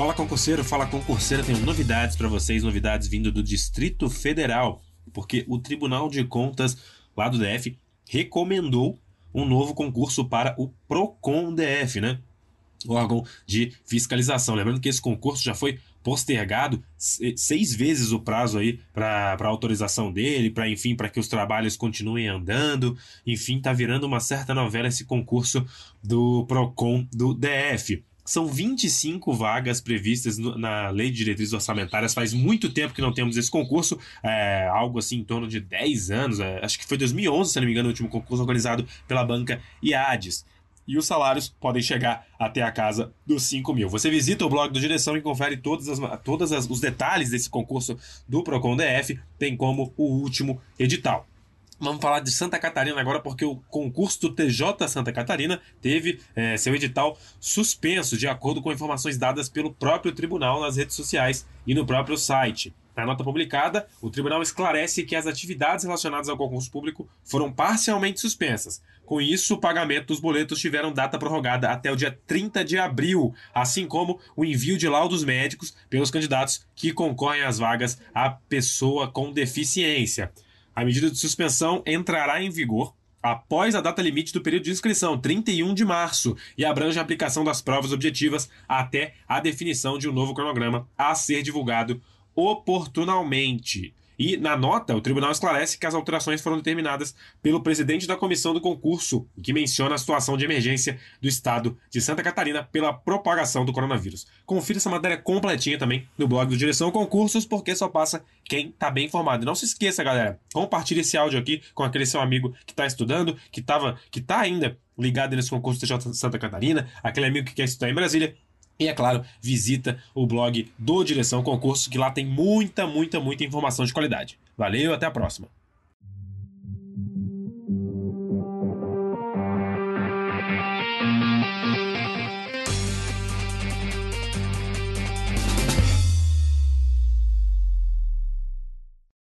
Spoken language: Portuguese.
Fala concurseiro, fala concurseira, tenho novidades para vocês, novidades vindo do Distrito Federal, porque o Tribunal de Contas lá do DF recomendou um novo concurso para o Procon DF, né? Órgão de fiscalização. Lembrando que esse concurso já foi postergado seis vezes o prazo aí para autorização dele, para enfim, para que os trabalhos continuem andando. Enfim, tá virando uma certa novela esse concurso do Procon do DF. São 25 vagas previstas na Lei de Diretrizes Orçamentárias. Faz muito tempo que não temos esse concurso, é, algo assim em torno de 10 anos. É, acho que foi 2011, se não me engano, o último concurso organizado pela banca IADES e os salários podem chegar até a casa dos 5 mil. Você visita o blog do Direção e confere todos as, as, os detalhes desse concurso do Procon DF, tem como o último edital. Vamos falar de Santa Catarina agora, porque o concurso do TJ Santa Catarina teve é, seu edital suspenso, de acordo com informações dadas pelo próprio tribunal nas redes sociais e no próprio site. Na nota publicada, o tribunal esclarece que as atividades relacionadas ao concurso público foram parcialmente suspensas. Com isso, o pagamento dos boletos tiveram data prorrogada até o dia 30 de abril, assim como o envio de laudos médicos pelos candidatos que concorrem às vagas à pessoa com deficiência. A medida de suspensão entrará em vigor após a data limite do período de inscrição, 31 de março, e abrange a aplicação das provas objetivas até a definição de um novo cronograma a ser divulgado oportunamente. E na nota, o tribunal esclarece que as alterações foram determinadas pelo presidente da comissão do concurso, que menciona a situação de emergência do estado de Santa Catarina pela propagação do coronavírus. Confira essa matéria completinha também no blog do Direção Concursos, porque só passa quem está bem informado. Não se esqueça, galera, compartilhe esse áudio aqui com aquele seu amigo que está estudando, que estava, que está ainda ligado nesse concurso de Santa Catarina, aquele amigo que quer estudar em Brasília e é claro, visita o blog do Direção Concurso, que lá tem muita, muita, muita informação de qualidade. Valeu, até a próxima.